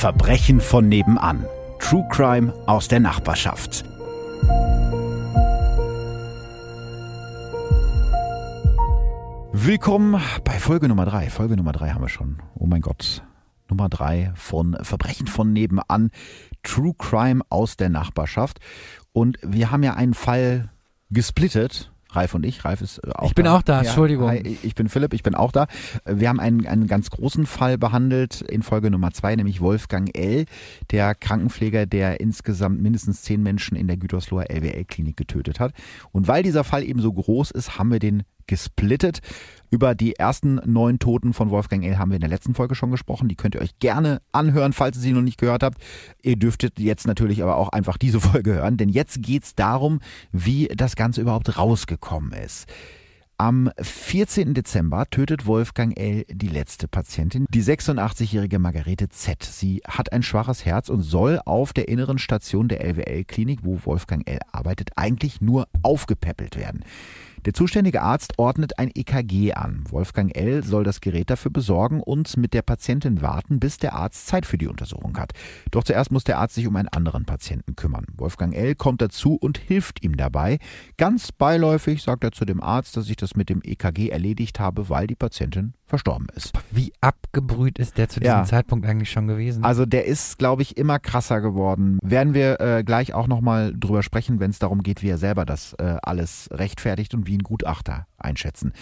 Verbrechen von nebenan. True Crime aus der Nachbarschaft. Willkommen bei Folge Nummer drei. Folge Nummer drei haben wir schon. Oh mein Gott. Nummer drei von Verbrechen von nebenan. True Crime aus der Nachbarschaft. Und wir haben ja einen Fall gesplittet Ralf und ich. Ralf ist äh, auch Ich bin da. auch da, Entschuldigung. Hi, ich bin Philipp, ich bin auch da. Wir haben einen, einen ganz großen Fall behandelt in Folge Nummer zwei, nämlich Wolfgang L., der Krankenpfleger, der insgesamt mindestens zehn Menschen in der Gütersloher LWL-Klinik getötet hat. Und weil dieser Fall eben so groß ist, haben wir den gesplittet. Über die ersten neun Toten von Wolfgang L. haben wir in der letzten Folge schon gesprochen. Die könnt ihr euch gerne anhören, falls ihr sie noch nicht gehört habt. Ihr dürftet jetzt natürlich aber auch einfach diese Folge hören, denn jetzt geht's darum, wie das Ganze überhaupt rausgekommen ist. Am 14. Dezember tötet Wolfgang L. die letzte Patientin, die 86-jährige Margarete Z. Sie hat ein schwaches Herz und soll auf der inneren Station der LWL-Klinik, wo Wolfgang L. arbeitet, eigentlich nur aufgepäppelt werden. Der zuständige Arzt ordnet ein EKG an. Wolfgang L. soll das Gerät dafür besorgen und mit der Patientin warten, bis der Arzt Zeit für die Untersuchung hat. Doch zuerst muss der Arzt sich um einen anderen Patienten kümmern. Wolfgang L. kommt dazu und hilft ihm dabei. Ganz beiläufig sagt er zu dem Arzt, dass ich das mit dem EKG erledigt habe, weil die Patientin verstorben ist. Wie abgebrüht ist der zu diesem Ja. Zeitpunkt eigentlich schon gewesen? Also der ist, glaube ich, immer krasser geworden. Werden wir äh, gleich auch nochmal drüber sprechen, wenn es darum geht, wie er selber das äh, alles rechtfertigt und wie ein Gutachter einschätzen.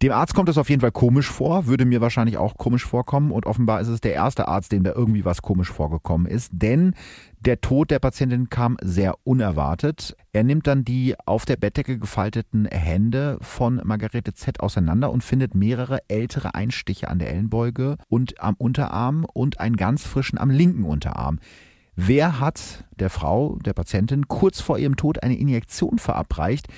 Dem Arzt kommt es auf jeden Fall komisch vor, würde mir wahrscheinlich auch komisch vorkommen und offenbar ist es der erste Arzt, dem da irgendwie was komisch vorgekommen ist, denn der Tod der Patientin kam sehr unerwartet. Er nimmt dann die auf der Bettdecke gefalteten Hände von Margarete Z auseinander und findet mehrere ältere Einstiche an der Ellenbeuge und am Unterarm und einen ganz frischen am linken Unterarm. Wer hat der Frau, der Patientin, kurz vor ihrem Tod eine Injektion verabreicht,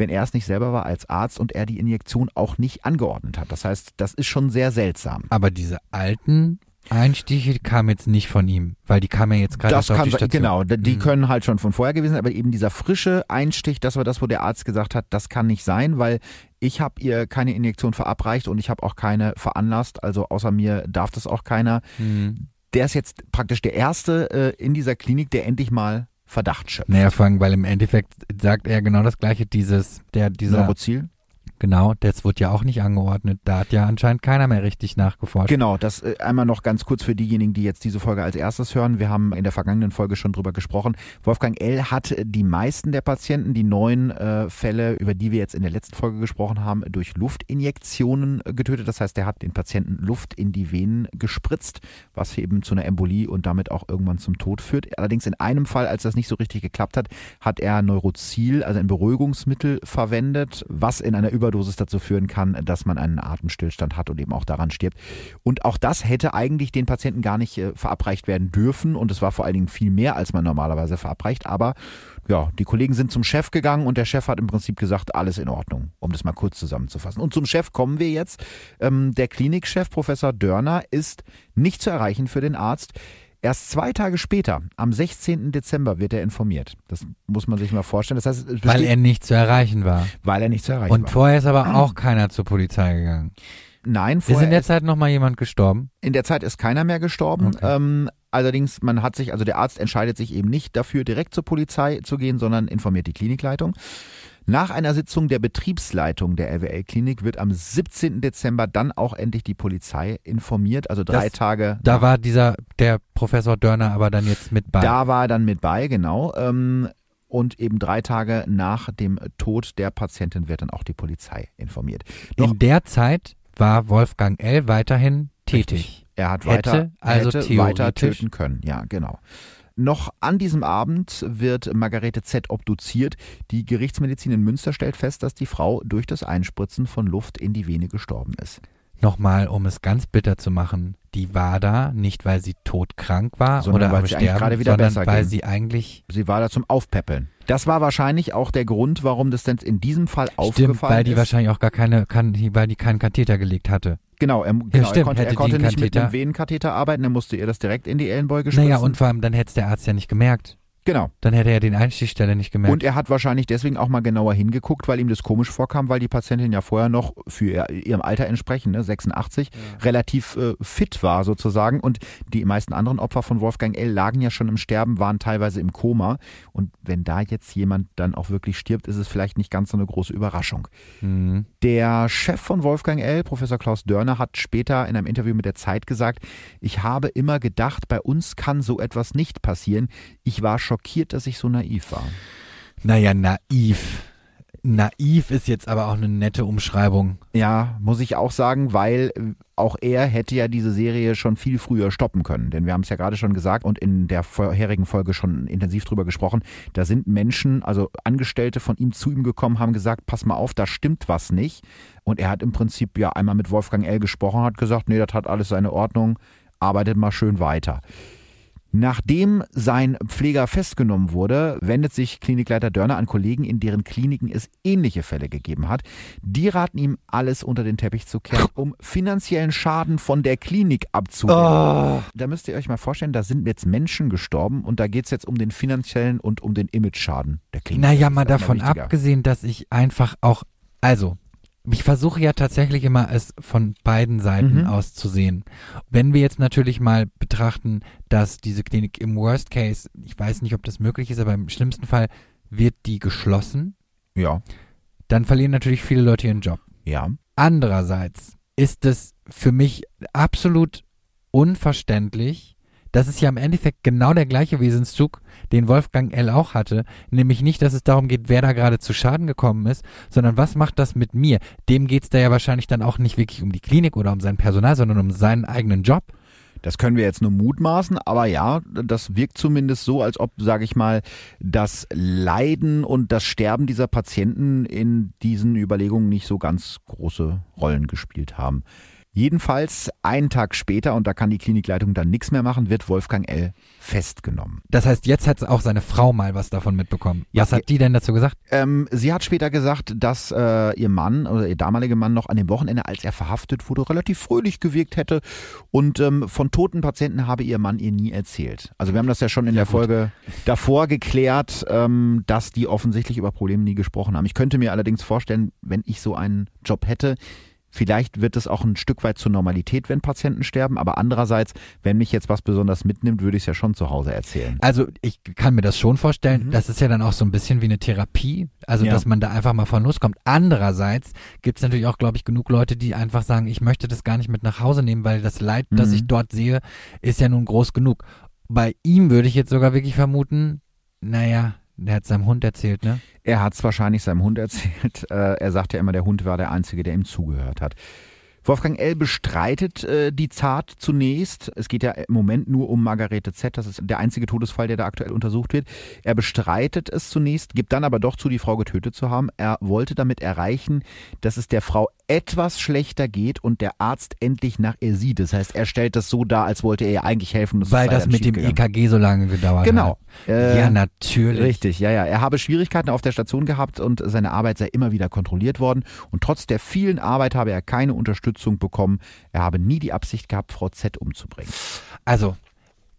wenn er es nicht selber war als Arzt und er die Injektion auch nicht angeordnet hat? Das heißt, das ist schon sehr seltsam. Aber diese alten Einstiche kamen jetzt nicht von ihm, weil die kamen ja jetzt gerade Das auf kann die sein, Station. genau, die Mhm. können halt schon von vorher gewesen sein, aber eben dieser frische Einstich, das war das, wo der Arzt gesagt hat, das kann nicht sein, weil ich habe ihr keine Injektion verabreicht und ich habe auch keine veranlasst, also außer mir darf das auch keiner. Mhm. Der ist jetzt praktisch der erste äh, in dieser Klinik, der endlich mal Verdacht schöpft. Naja, vor allem, weil im Endeffekt sagt er genau das gleiche, dieses, der, dieser, Neurozil? Genau, das wird ja auch nicht angeordnet. Da hat ja anscheinend keiner mehr richtig nachgeforscht. Genau, das äh, einmal noch ganz kurz für diejenigen, die jetzt diese Folge als erstes hören. Wir haben in der vergangenen Folge schon drüber gesprochen. Wolfgang L. hat die meisten der Patienten, die neun äh, Fälle, über die wir jetzt in der letzten Folge gesprochen haben, durch Luftinjektionen äh, getötet. Das heißt, er hat den Patienten Luft in die Venen gespritzt, was eben zu einer Embolie und damit auch irgendwann zum Tod führt. Allerdings in einem Fall, als das nicht so richtig geklappt hat, hat er Neurozil, also ein Beruhigungsmittel verwendet, was in einer Überdosis dazu führen kann, dass man einen Atemstillstand hat und eben auch daran stirbt. Und auch das hätte eigentlich den Patienten gar nicht äh, verabreicht werden dürfen. Und es war vor allen Dingen viel mehr, als man normalerweise verabreicht. Aber ja, die Kollegen sind zum Chef gegangen und der Chef hat im Prinzip gesagt, alles in Ordnung, um das mal kurz zusammenzufassen. Und zum Chef kommen wir jetzt. Ähm, der Klinikchef, Professor Dörner, ist nicht zu erreichen für den Arzt. Erst zwei Tage später, am 16. Dezember, wird er informiert. Das muss man sich mal vorstellen. Das heißt, es Weil besteht- er nicht zu erreichen war. weil er nicht zu erreichen Und war. vorher ist aber auch keiner zur Polizei gegangen. Nein, Ist vorher in der Zeit nochmal jemand gestorben? In der Zeit ist keiner mehr gestorben. Okay. Ähm, allerdings, man hat sich, also der Arzt entscheidet sich eben nicht dafür, direkt zur Polizei zu gehen, sondern informiert die Klinikleitung. Nach einer Sitzung der Betriebsleitung der LWL-Klinik wird am 17. Dezember dann auch endlich die Polizei informiert, also drei Das- Tage. Da nach- war dieser, der Professor Dörner aber dann jetzt mit bei. da war er dann mit bei, genau. Ähm, und eben drei Tage nach dem Tod der Patientin wird dann auch die Polizei informiert. Noch In der Zeit war Wolfgang L. weiterhin tätig. Er hat Hätte weiter, also hätte weiter töten können. Ja, genau. Noch an diesem Abend wird Margarete Z. obduziert. Die Gerichtsmedizin in Münster stellt fest, dass die Frau durch das Einspritzen von Luft in die Vene gestorben ist. Nochmal, um es ganz bitter zu machen, die war da nicht, weil sie todkrank war Sondern oder weil am Sterben, gerade wieder sondern besser weil ging. sie eigentlich Sie war da zum Aufpäppeln. Das war wahrscheinlich auch der Grund, warum das denn in diesem Fall stimmt, aufgefallen weil die ist. wahrscheinlich auch gar keine, kann, weil die keinen Katheter gelegt hatte. Genau, er, genau, stimmt, er konnte, hätte er konnte die nicht mit Katheter- einem Venenkatheter arbeiten, er musste ihr das direkt in die Ellenbeuge spritzen. Naja, und vor allem, dann hätte es der Arzt ja nicht gemerkt. Genau. Dann hätte er den Einstichstelle nicht gemerkt. Und er hat wahrscheinlich deswegen auch mal genauer hingeguckt, weil ihm das komisch vorkam, weil die Patientin ja vorher noch für ihr, ihrem Alter entsprechend, ne, 86, ja. relativ äh, fit war sozusagen. Und die meisten anderen Opfer von Wolfgang L. lagen ja schon im Sterben, waren teilweise im Koma. Und wenn da jetzt jemand dann auch wirklich stirbt, ist es vielleicht nicht ganz so eine große Überraschung. Mhm. Der Chef von Wolfgang L., Professor Klaus Dörner, hat später in einem Interview mit der Zeit gesagt, ich habe immer gedacht, bei uns kann so etwas nicht passieren. Ich war schockiert, dass ich so naiv war. Naja, naiv. Naiv ist jetzt aber auch eine nette Umschreibung. Ja, muss ich auch sagen, weil äh, auch er hätte ja diese Serie schon viel früher stoppen können. Denn wir haben es ja gerade schon gesagt und in der vorherigen Folge schon intensiv drüber gesprochen. Da sind Menschen, also Angestellte von ihm zu ihm gekommen, haben gesagt, pass mal auf, da stimmt was nicht. Und er hat im Prinzip ja einmal mit Wolfgang L. gesprochen, hat gesagt, nee, das hat alles seine Ordnung, arbeitet mal schön weiter. Nachdem sein Pfleger festgenommen wurde, wendet sich Klinikleiter Dörner an Kollegen, in deren Kliniken es ähnliche Fälle gegeben hat. Die raten ihm, alles unter den Teppich zu kehren, um finanziellen Schaden von der Klinik abzuwenden. Oh. Da müsst ihr euch mal vorstellen, da sind jetzt Menschen gestorben und da geht es jetzt um den finanziellen und um den Image-Schaden der Klinik. Naja, mal davon abgesehen, dass ich einfach auch, also ich versuche ja tatsächlich immer es von beiden Seiten mhm. aus zu sehen. Wenn wir jetzt natürlich mal betrachten, dass diese Klinik im Worst Case, ich weiß nicht, ob das möglich ist, aber im schlimmsten Fall wird die geschlossen. Ja. Dann verlieren natürlich viele Leute ihren Job. Ja. Andererseits ist es für mich absolut unverständlich, das ist ja im Endeffekt genau der gleiche Wesenszug, den Wolfgang L. auch hatte. Nämlich nicht, dass es darum geht, wer da gerade zu Schaden gekommen ist, sondern was macht das mit mir? Dem geht es da ja wahrscheinlich dann auch nicht wirklich um die Klinik oder um sein Personal, sondern um seinen eigenen Job. Das können wir jetzt nur mutmaßen, aber ja, das wirkt zumindest so, als ob, sage ich mal, das Leiden und das Sterben dieser Patienten in diesen Überlegungen nicht so ganz große Rollen gespielt haben. Jedenfalls einen Tag später, und da kann die Klinikleitung dann nichts mehr machen, wird Wolfgang L. festgenommen. Das heißt, jetzt hat auch seine Frau mal was davon mitbekommen. Ja, was hat die denn dazu gesagt? Ähm, sie hat später gesagt, dass äh, ihr Mann oder ihr damaliger Mann noch an dem Wochenende, als er verhaftet wurde, relativ fröhlich gewirkt hätte. Und ähm, von toten Patienten habe ihr Mann ihr nie erzählt. Also wir haben das ja schon in ja, der gut. Folge davor geklärt, ähm, dass die offensichtlich über Probleme nie gesprochen haben. Ich könnte mir allerdings vorstellen, wenn ich so einen Job hätte, Vielleicht wird es auch ein Stück weit zur Normalität, wenn Patienten sterben, aber andererseits, wenn mich jetzt was besonders mitnimmt, würde ich es ja schon zu Hause erzählen. Also ich kann mir das schon vorstellen. Mhm. Das ist ja dann auch so ein bisschen wie eine Therapie, also ja. dass man da einfach mal von loskommt. Andererseits gibt es natürlich auch, glaube ich, genug Leute, die einfach sagen, ich möchte das gar nicht mit nach Hause nehmen, weil das Leid, mhm. das ich dort sehe, ist ja nun groß genug. Bei ihm würde ich jetzt sogar wirklich vermuten, naja, der hat seinem Hund erzählt, ne? Er hat es wahrscheinlich seinem Hund erzählt. Äh, er sagt ja immer, der Hund war der Einzige, der ihm zugehört hat. Wolfgang L. bestreitet äh, die Zart zunächst. Es geht ja im Moment nur um Margarete Z. Das ist der einzige Todesfall, der da aktuell untersucht wird. Er bestreitet es zunächst, gibt dann aber doch zu, die Frau getötet zu haben. Er wollte damit erreichen, dass es der Frau etwas schlechter geht und der Arzt endlich nach ihr sieht. Das heißt, er stellt das so dar, als wollte er ihr eigentlich helfen. Das Weil das mit dem gegangen. EKG so lange gedauert genau. hat. Genau. Äh, ja, natürlich. Richtig, ja, ja. Er habe Schwierigkeiten auf der Station gehabt und seine Arbeit sei immer wieder kontrolliert worden. Und trotz der vielen Arbeit habe er keine Unterstützung bekommen. Er habe nie die Absicht gehabt, Frau Z umzubringen. Also,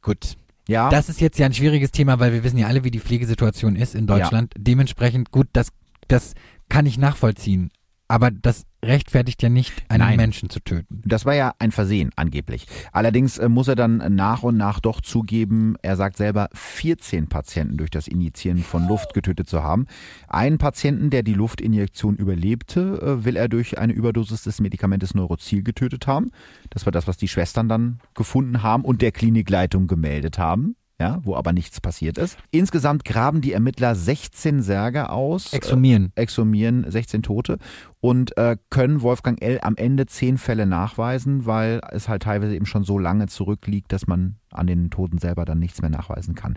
gut. Ja. Das ist jetzt ja ein schwieriges Thema, weil wir wissen ja alle, wie die Pflegesituation ist in Deutschland. Ja. Dementsprechend, gut, das, das kann ich nachvollziehen. Aber das rechtfertigt ja nicht, einen Nein. Menschen zu töten. Das war ja ein Versehen, angeblich. Allerdings äh, muss er dann nach und nach doch zugeben, er sagt selber, 14 Patienten durch das Injizieren von Luft getötet zu haben. Einen Patienten, der die Luftinjektion überlebte, äh, will er durch eine Überdosis des Medikamentes Neurozil getötet haben. Das war das, was die Schwestern dann gefunden haben und der Klinikleitung gemeldet haben ja, wo aber nichts passiert ist. Insgesamt graben die Ermittler 16 Särge aus. Exhumieren. Äh, exhumieren 16 Tote und äh, können Wolfgang L. am Ende 10 Fälle nachweisen, weil es halt teilweise eben schon so lange zurückliegt, dass man an den Toten selber dann nichts mehr nachweisen kann.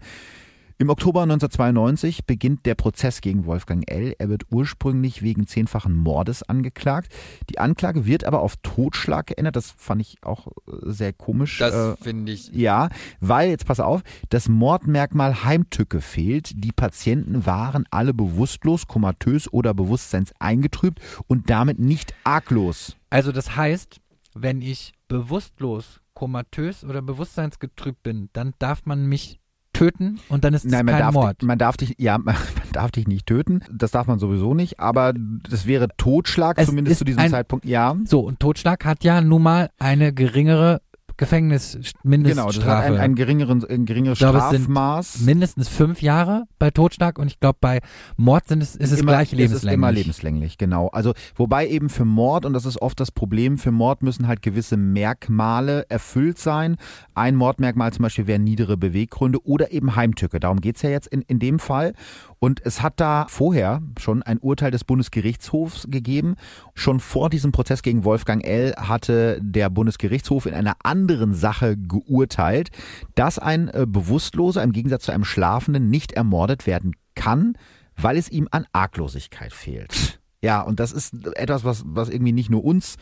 Im Oktober 1992 beginnt der Prozess gegen Wolfgang L. Er wird ursprünglich wegen zehnfachen Mordes angeklagt. Die Anklage wird aber auf Totschlag geändert. Das fand ich auch äh, sehr komisch. Das äh, finde ich. Ja, weil, jetzt pass auf, das Mordmerkmal Heimtücke fehlt. Die Patienten waren alle bewusstlos, komatös oder bewusstseinseingetrübt und damit nicht arglos. Also das heißt, wenn ich bewusstlos, komatös oder bewusstseinsgetrübt bin, dann darf man mich töten und dann ist es Nein, man kein darf, Mord. man darf dich, ja, man darf dich nicht töten. Das darf man sowieso nicht. Aber das wäre Totschlag, Es zumindest zu diesem ein- Zeitpunkt. Ja. So, und Totschlag hat ja nun mal eine geringere Genau, das hat ein, ein, geringeren, ein geringeres Ich glaube, es Strafmaß. mindestens fünf Jahre bei Totschlag und ich glaube, bei Mord sind es, ist es immer, gleich Es ist immer lebenslänglich. lebenslänglich, genau. Also wobei eben für Mord, und das ist oft das Problem, für Mord müssen halt gewisse Merkmale erfüllt sein. Ein Mordmerkmal zum Beispiel wären niedere Beweggründe oder eben Heimtücke. Darum geht's ja jetzt in, in dem Fall. Und es hat da vorher schon ein Urteil des Bundesgerichtshofs gegeben. Schon vor diesem Prozess gegen Wolfgang L. hatte der Bundesgerichtshof in einer anderen Sache geurteilt, dass ein äh, Bewusstloser im Gegensatz zu einem Schlafenden nicht ermordet werden kann, weil es ihm an Arglosigkeit fehlt. Ja, und das ist etwas, was, was irgendwie nicht nur uns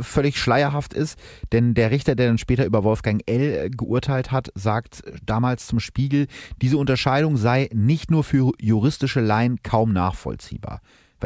völlig schleierhaft ist, denn der Richter, der dann später über Wolfgang L. geurteilt hat, sagt damals zum Spiegel, diese Unterscheidung sei nicht nur für juristische Laien kaum nachvollziehbar,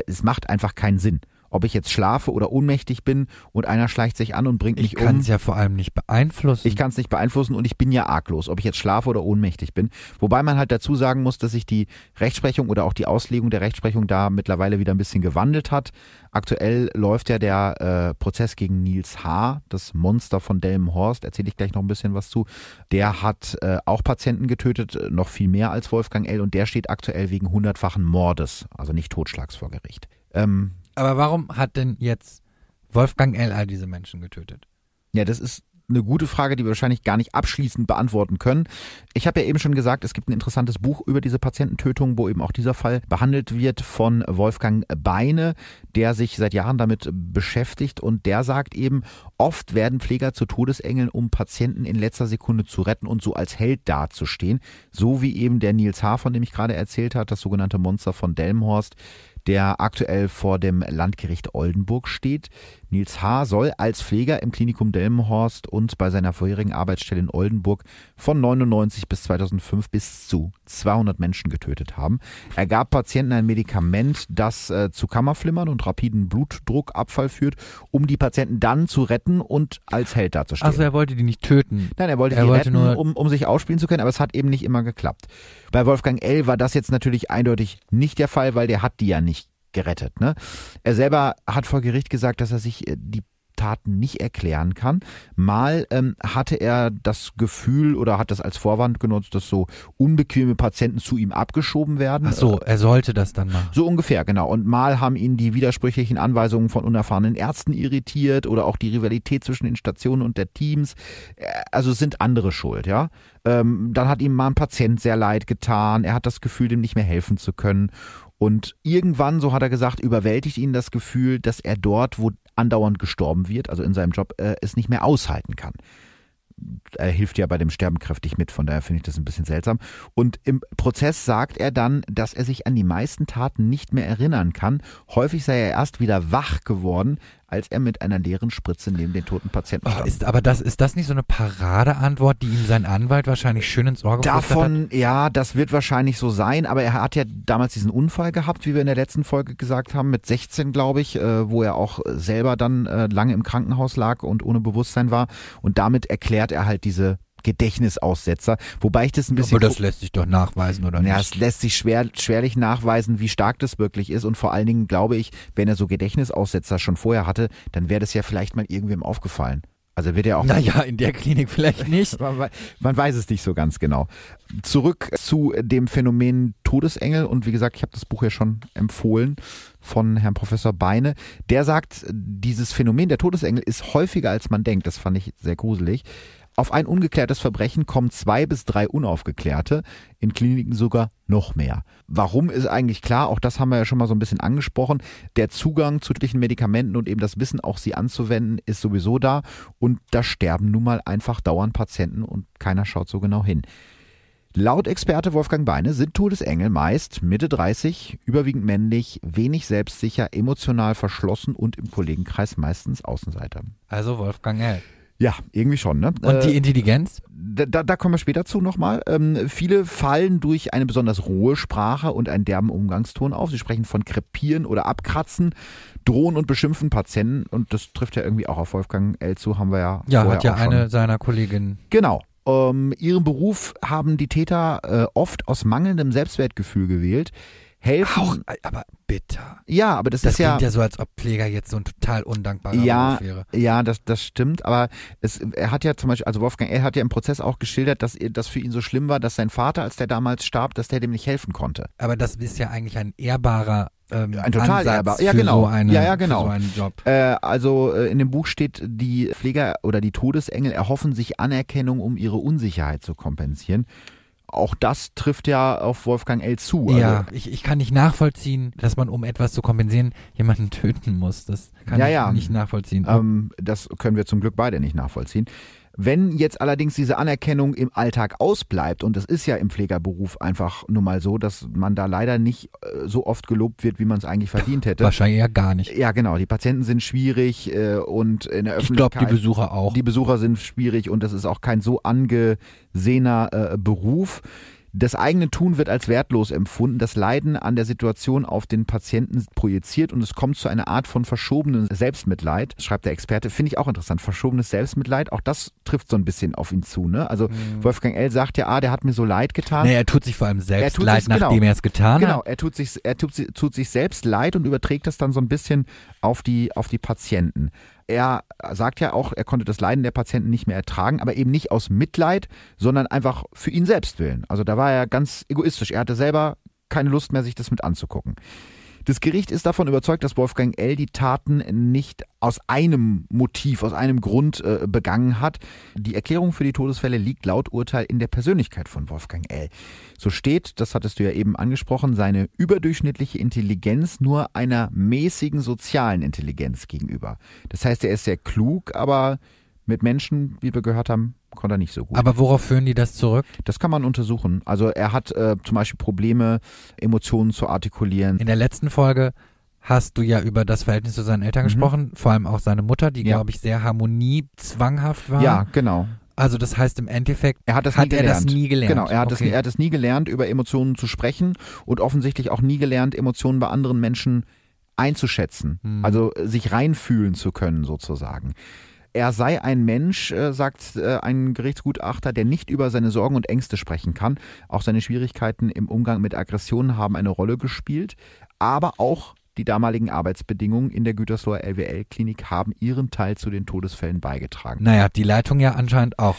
es macht einfach keinen Sinn. Ob ich jetzt schlafe oder ohnmächtig bin und einer schleicht sich an und bringt Ich mich kann um. es ja vor allem nicht beeinflussen. Ich kann es nicht beeinflussen und ich bin ja arglos, ob ich jetzt schlafe oder ohnmächtig bin. Wobei man halt dazu sagen muss, dass sich die Rechtsprechung oder auch die Auslegung der Rechtsprechung da mittlerweile wieder ein bisschen gewandelt hat. Aktuell läuft ja der äh, Prozess gegen Nils H., das Monster von Delmenhorst, erzähle ich gleich noch ein bisschen was zu. Der hat äh, auch Patienten getötet, äh, noch viel mehr als Wolfgang L. und der steht aktuell wegen hundertfachen Mordes, also nicht Totschlags vor Gericht. Ähm, Aber warum hat denn jetzt Wolfgang L. all diese Menschen getötet? Ja, das ist eine gute Frage, die wir wahrscheinlich gar nicht abschließend beantworten können. Ich habe ja eben schon gesagt, es gibt ein interessantes Buch über diese Patiententötung, wo eben auch dieser Fall behandelt wird von Wolfgang Beine, der sich seit Jahren damit beschäftigt und der sagt eben, oft werden Pfleger zu Todesengeln, um Patienten in letzter Sekunde zu retten und so als Held dazustehen, so wie eben der Nils H., von dem ich gerade erzählt habe, das sogenannte Monster von Delmenhorst, der aktuell vor dem Landgericht Oldenburg steht. Nils H. soll als Pfleger im Klinikum Delmenhorst und bei seiner vorherigen Arbeitsstelle in Oldenburg von 99 bis 2005 bis zu 200 Menschen getötet haben. Er gab Patienten ein Medikament, das äh, zu Kammerflimmern und rapiden Blutdruckabfall führt, um die Patienten dann zu retten und als Held dazustehen. Also er wollte die nicht töten. Nein, er wollte Er die wollte retten, nur- um, um sich ausspielen zu können, aber es hat eben nicht immer geklappt. Bei Wolfgang L. war das jetzt natürlich eindeutig nicht der Fall, weil der hat die ja nicht gerettet. Ne? Er selber hat vor Gericht gesagt, dass er sich äh, die Taten nicht erklären kann. Mal ähm, hatte er das Gefühl oder hat das als Vorwand genutzt, dass so unbequeme Patienten zu ihm abgeschoben werden. Ach so, er sollte das dann machen. So ungefähr, genau. Und mal haben ihn die widersprüchlichen Anweisungen von unerfahrenen Ärzten irritiert oder auch die Rivalität zwischen den Stationen und der Teams. Äh, Also sind andere schuld, ja. Ähm, dann hat ihm mal ein Patient sehr leid getan. Er hat das Gefühl, dem nicht mehr helfen zu können. Und irgendwann, so hat er gesagt, überwältigt ihn das Gefühl, dass er dort, wo andauernd gestorben wird, also in seinem Job, äh, es nicht mehr aushalten kann er hilft ja bei dem Sterben kräftig mit, von daher finde ich das ein bisschen seltsam. Und im Prozess sagt er dann, dass er sich an die meisten Taten nicht mehr erinnern kann. Häufig sei er erst wieder wach geworden, als er mit einer leeren Spritze neben den toten Patienten Oh, stand. ist, aber das, ist das nicht so eine Paradeantwort, die ihm sein Anwalt wahrscheinlich schön ins Ohr geflüstert hat? Davon, ja, das wird wahrscheinlich so sein, aber er hat ja damals diesen Unfall gehabt, wie wir in der letzten Folge gesagt haben, mit 16, glaube ich, äh, wo er auch selber dann äh, lange im Krankenhaus lag und ohne Bewusstsein war. Und damit erklärt er halt diese Gedächtnisaussetzer, wobei ich das ein bisschen Aber das lässt sich doch nachweisen, oder Ja, nicht? es lässt sich schwer, schwerlich nachweisen, wie stark das wirklich ist. Und vor allen Dingen glaube ich, wenn er so Gedächtnisaussetzer schon vorher hatte, dann wäre das ja vielleicht mal irgendwem aufgefallen. Also wird er auch. Naja, in der Klinik vielleicht nicht. Man weiß es nicht so ganz genau. Zurück zu dem Phänomen Todesengel. Und wie gesagt, ich habe das Buch ja schon empfohlen von Herrn Professor Beine. Der sagt, dieses Phänomen der Todesengel ist häufiger als man denkt. Das fand ich sehr gruselig. Auf ein ungeklärtes Verbrechen kommen zwei bis drei unaufgeklärte, in Kliniken sogar noch mehr. Warum ist eigentlich klar, auch das haben wir ja schon mal so ein bisschen angesprochen. Der Zugang zu tödlichen Medikamenten und eben das Wissen, auch sie anzuwenden, ist sowieso da. Und da sterben nun mal einfach dauernd Patienten und keiner schaut so genau hin. Laut Experte Wolfgang Beine sind Todesengel meist Mitte 30, überwiegend männlich, wenig selbstsicher, emotional verschlossen und im Kollegenkreis meistens Außenseiter. Also Wolfgang L. Ja, irgendwie schon, ne? Und die Intelligenz? da, da, da kommen wir später zu nochmal. Ähm, viele fallen durch eine besonders rohe Sprache und einen derben Umgangston auf. Sie sprechen von krepieren oder abkratzen, drohen und beschimpfen Patienten und das trifft ja irgendwie auch auf Wolfgang L. zu, haben wir ja Ja, hat ja eine seiner Kolleginnen. Genau. Ähm, ihren Beruf haben die Täter äh, oft aus mangelndem Selbstwertgefühl gewählt. Helfen. Auch, aber bitter. Ja, aber das, Das ist ja. klingt ja so, als ob Pfleger jetzt so ein total undankbarer Ja, Beruf wäre. ja, das, das stimmt, aber es, er hat ja zum Beispiel, also Wolfgang L. hat ja im Prozess auch geschildert, dass das für ihn so schlimm war, dass sein Vater, als der damals starb, dass der dem nicht helfen konnte. Aber das ist ja eigentlich ein ehrbarer ähm, Ein total Ansatz ehrbar- ja, genau. so eine, Ja, ja, genau. so einen Job. Äh, also äh, in dem Buch steht, die Pfleger oder die Todesengel erhoffen sich Anerkennung, um ihre Unsicherheit zu kompensieren. Auch das trifft ja auf Wolfgang L. zu. Also, ja, ich, ich kann nicht nachvollziehen, dass man, um etwas zu kompensieren, jemanden töten muss. Das kann Ja, ich ja. nicht nachvollziehen. Ähm, das können wir zum Glück beide nicht nachvollziehen. Wenn jetzt allerdings diese Anerkennung im Alltag ausbleibt, und es ist ja im Pflegerberuf einfach nun mal so, dass man da leider nicht äh, so oft gelobt wird, wie man es eigentlich verdient hätte. Wahrscheinlich eher gar nicht. Ja, genau. Die Patienten sind schwierig äh, und in der Ich glaube, Öffentlichkeit. die Besucher auch. Die Besucher sind schwierig und das ist auch kein so angesehener äh, Beruf. Das eigene Tun wird als wertlos empfunden, das Leiden an der Situation auf den Patienten projiziert und es kommt zu einer Art von verschobenem Selbstmitleid, schreibt der Experte. Finde ich auch interessant. Verschobenes Selbstmitleid, auch das trifft so ein bisschen auf ihn zu. Ne? Also Wolfgang L. sagt ja, ah, der hat mir so leid getan. Nee, er tut sich vor allem selbst tut leid, sich- genau. nachdem er es getan Genau, hat. er tut sich, er tut, tut sich selbst leid und überträgt das dann so ein bisschen auf die, auf die Patienten. Er sagt ja auch, er konnte das Leiden der Patienten nicht mehr ertragen, aber eben nicht aus Mitleid, sondern einfach für ihn selbst willen. Also da war er ganz egoistisch. Er hatte selber keine Lust mehr, sich das mit anzugucken. Das Gericht ist davon überzeugt, dass Wolfgang L. die Taten nicht aus einem Motiv, aus einem Grund äh, begangen hat. Die Erklärung für die Todesfälle liegt laut Urteil in der Persönlichkeit von Wolfgang L. So steht, das hattest du ja eben angesprochen, seine überdurchschnittliche Intelligenz nur einer mäßigen sozialen Intelligenz gegenüber. Das heißt, er ist sehr klug, aber mit Menschen, wie wir gehört haben, konnte er nicht so gut. Aber worauf führen die das zurück? das kann man untersuchen. Also er hat äh, zum Beispiel Probleme, Emotionen zu artikulieren. In der letzten Folge hast du ja über das Verhältnis zu seinen Eltern Mhm. gesprochen, vor allem auch seine Mutter, die, Ja. glaube ich, sehr harmoniezwanghaft war. Ja, genau. Also das heißt im Endeffekt, Er hat das Hat er das nie gelernt? Genau, er hat, das, Okay. er hat nie gelernt, über Emotionen zu sprechen und offensichtlich auch nie gelernt, Emotionen bei anderen Menschen einzuschätzen. Hm. Also sich reinfühlen zu können, sozusagen. Er sei ein Mensch, äh, sagt äh, ein Gerichtsgutachter, der nicht über seine Sorgen und Ängste sprechen kann. Auch seine Schwierigkeiten im Umgang mit Aggressionen haben eine Rolle gespielt. Aber auch die damaligen Arbeitsbedingungen in der Gütersloher LWL-Klinik haben ihren Teil zu den Todesfällen beigetragen. naja, die Leitung ja anscheinend auch.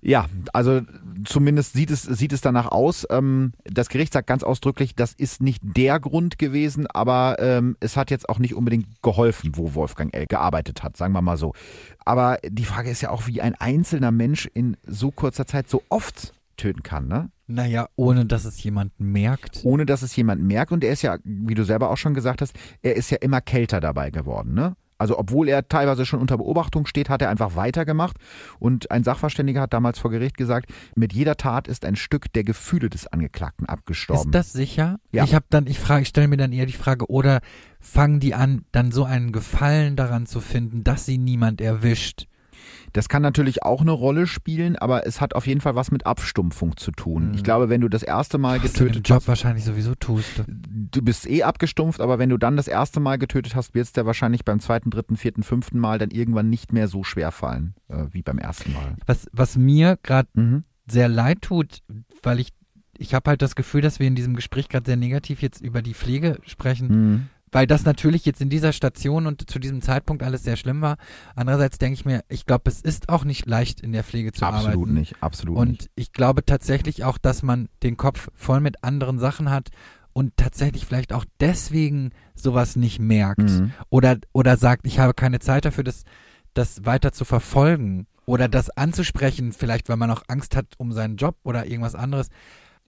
Ja, also zumindest sieht es, sieht es danach aus. Ähm, das Gericht sagt ganz ausdrücklich, das ist nicht der Grund gewesen, aber ähm, es hat jetzt auch nicht unbedingt geholfen, wo Wolfgang L. gearbeitet hat, sagen wir mal so. Aber die Frage ist ja auch, wie ein einzelner Mensch in so kurzer Zeit so oft töten kann, ne? Naja, ohne dass es jemand merkt. Ohne dass es jemand merkt. Und er ist ja, wie du selber auch schon gesagt hast, er ist ja immer kälter dabei geworden, ne? Also obwohl er teilweise schon unter Beobachtung steht, hat er einfach weitergemacht. Und ein Sachverständiger hat damals vor Gericht gesagt, mit jeder Tat ist ein Stück der Gefühle des Angeklagten abgestorben. Ist das sicher? Ja. Ich habe dann, ich frage, ich stelle mir dann eher die Frage, oder fangen die an, dann so einen Gefallen daran zu finden, dass sie niemand erwischt? Das kann natürlich auch eine Rolle spielen, aber es hat auf jeden Fall was mit Abstumpfung zu tun. Mhm. Ich glaube, wenn du das erste Mal Was du getötet Job hast, wahrscheinlich sowieso tust. du bist eh abgestumpft, aber wenn du dann das erste Mal getötet hast, wird es dir wahrscheinlich beim zweiten, dritten, vierten, fünften Mal dann irgendwann nicht mehr so schwer fallen äh, wie beim ersten Mal. Was, was mir gerade Mhm. sehr leid tut, weil ich, ich habe halt das Gefühl, dass wir in diesem Gespräch gerade sehr negativ jetzt über die Pflege sprechen, Mhm. Weil das natürlich jetzt in dieser Station und zu diesem Zeitpunkt alles sehr schlimm war. Andererseits denke ich mir, ich glaube, es ist auch nicht leicht in der Pflege zu Absolut arbeiten. nicht, absolut nicht. Und ich glaube tatsächlich auch, dass man den Kopf voll mit anderen Sachen hat und tatsächlich vielleicht auch deswegen sowas nicht merkt Mhm. oder, oder sagt, ich habe keine Zeit dafür, das, das weiter zu verfolgen oder das anzusprechen, vielleicht weil man auch Angst hat um seinen Job oder irgendwas anderes.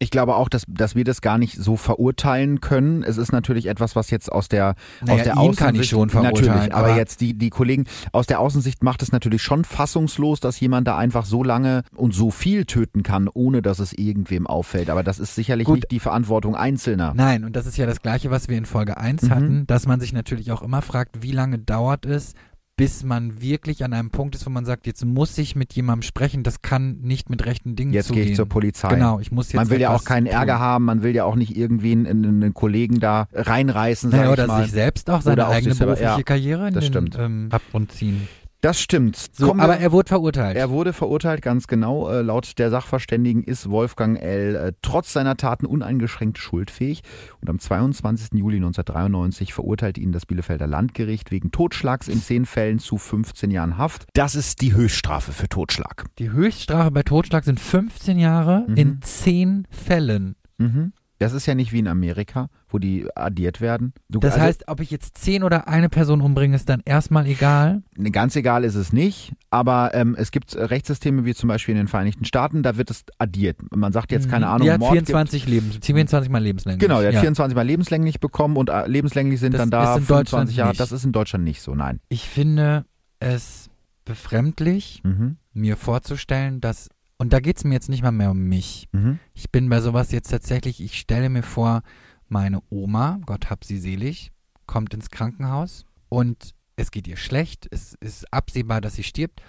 Ich glaube auch, dass, dass wir das gar nicht so verurteilen können. Es ist natürlich etwas, was jetzt aus der, Naja, aus der Außensicht... kann ich schon verurteilen, Natürlich, aber, aber- jetzt die, die Kollegen aus der Außensicht macht es natürlich schon fassungslos, dass jemand da einfach so lange und so viel töten kann, ohne dass es irgendwem auffällt. Aber das ist sicherlich Gut. nicht die Verantwortung Einzelner. Nein, und das ist ja das Gleiche, was wir in Folge 1 Mhm. hatten, dass man sich natürlich auch immer fragt, wie lange dauert es, bis man wirklich an einem Punkt ist, wo man sagt, jetzt muss ich mit jemandem sprechen, das kann nicht mit rechten Dingen Jetzt zugehen. gehe ich zur Polizei. Genau, ich muss jetzt Man will ja auch keinen tun. Ärger haben, man will ja auch nicht irgendwie einen, einen Kollegen da reinreißen, Naja, oder sich selbst auch seine eigene berufliche ja, Karriere in das den stimmt. Ähm, Abgrund ziehen. Das stimmt. So, aber er wurde verurteilt. Er wurde verurteilt, ganz genau. Äh, laut der Sachverständigen ist Wolfgang L. Äh, trotz seiner Taten uneingeschränkt schuldfähig. Und am 22. Juli 1993 verurteilte ihn das Bielefelder Landgericht wegen Totschlags in zehn Fällen zu 15 Jahren Haft. Das ist die Höchststrafe für Totschlag. Die Höchststrafe bei Totschlag sind 15 Jahre Mhm. in 10 Fällen. Mhm. Das ist ja nicht wie in Amerika, wo die addiert werden. Du, Das also, heißt, ob ich jetzt 10 oder eine Person umbringe, ist dann erstmal egal. Ne, Ganz egal ist es nicht, aber ähm, es gibt äh, Rechtssysteme wie zum Beispiel in den Vereinigten Staaten, da wird es addiert. Man sagt jetzt, keine Ahnung, Die hat Mord gibt- 24 Lebens, 24 mal lebenslänglich. Genau, der hat ja. 24 Mal lebenslänglich bekommen und äh, lebenslänglich sind Das dann da ist in 25 Deutschland Jahre. nicht. Das ist in Deutschland nicht so, nein. Ich finde es befremdlich, Mhm. mir vorzustellen, dass, und da geht es mir jetzt nicht mal mehr um mich. Mhm. Ich bin bei sowas jetzt tatsächlich, ich stelle mir vor, meine Oma, Gott hab sie selig, kommt ins Krankenhaus und es geht ihr schlecht, es ist absehbar, dass sie stirbt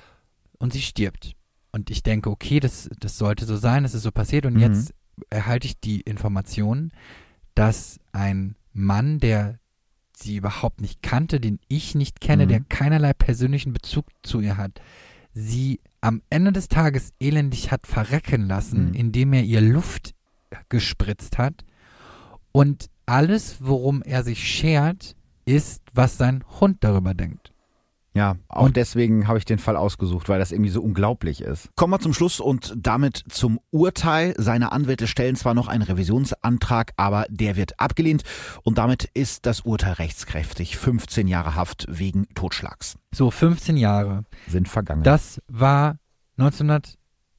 und sie stirbt. Und ich denke, okay, das, das sollte so sein, es ist so passiert und Mhm. jetzt erhalte ich die Information, dass ein Mann, der sie überhaupt nicht kannte, den ich nicht kenne, Mhm. der keinerlei persönlichen Bezug zu ihr hat, sie am Ende des Tages elendig hat verrecken lassen, Mhm. indem er ihr Luft gespritzt hat. Und alles, worum er sich schert, ist, was sein Hund darüber denkt. Ja, auch Und- deswegen habe ich den Fall ausgesucht, weil das irgendwie so unglaublich ist. Kommen wir zum Schluss und damit zum Urteil. Seine Anwälte stellen zwar noch einen Revisionsantrag, aber der wird abgelehnt und damit ist das Urteil rechtskräftig. 15 Jahre Haft wegen Totschlags So, 15 Jahre. sind vergangen. Das war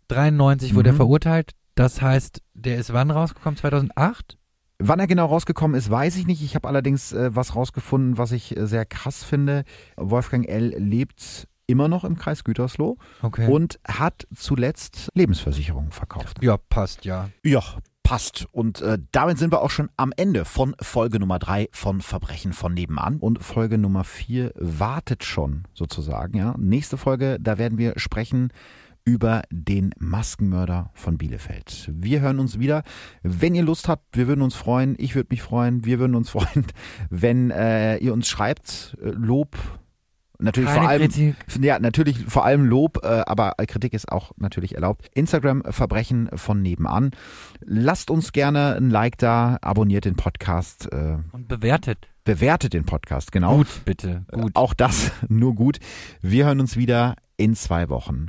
1993 wurde er Mhm. verurteilt. Das heißt, der ist wann rausgekommen? 2008? Wann er genau rausgekommen ist, weiß ich nicht. Ich habe allerdings äh, was rausgefunden, was ich äh, sehr krass finde. Wolfgang L. lebt immer noch im Kreis Gütersloh Okay. und hat zuletzt Lebensversicherungen verkauft. ja, passt, ja. Ja, passt. Und äh, damit sind wir auch schon am Ende von Folge Nummer drei von Verbrechen von nebenan. Und Folge Nummer vier wartet schon sozusagen. Ja, nächste Folge, da werden wir sprechen über den Maskenmörder von Bielefeld. Wir hören uns wieder. Wenn ihr Lust habt, wir würden uns freuen. Ich würde mich freuen. Wir würden uns freuen, wenn äh, ihr uns schreibt. Äh, Lob. Natürlich Keine vor allem. Kritik. Ja, natürlich vor allem Lob, äh, aber Kritik ist auch natürlich erlaubt. Instagram Verbrechen von nebenan. Lasst uns gerne ein Like da, abonniert den Podcast, äh, Und bewertet. bewertet den Podcast, genau. Gut, bitte. Gut. Auch das nur gut. Wir hören uns wieder in zwei Wochen.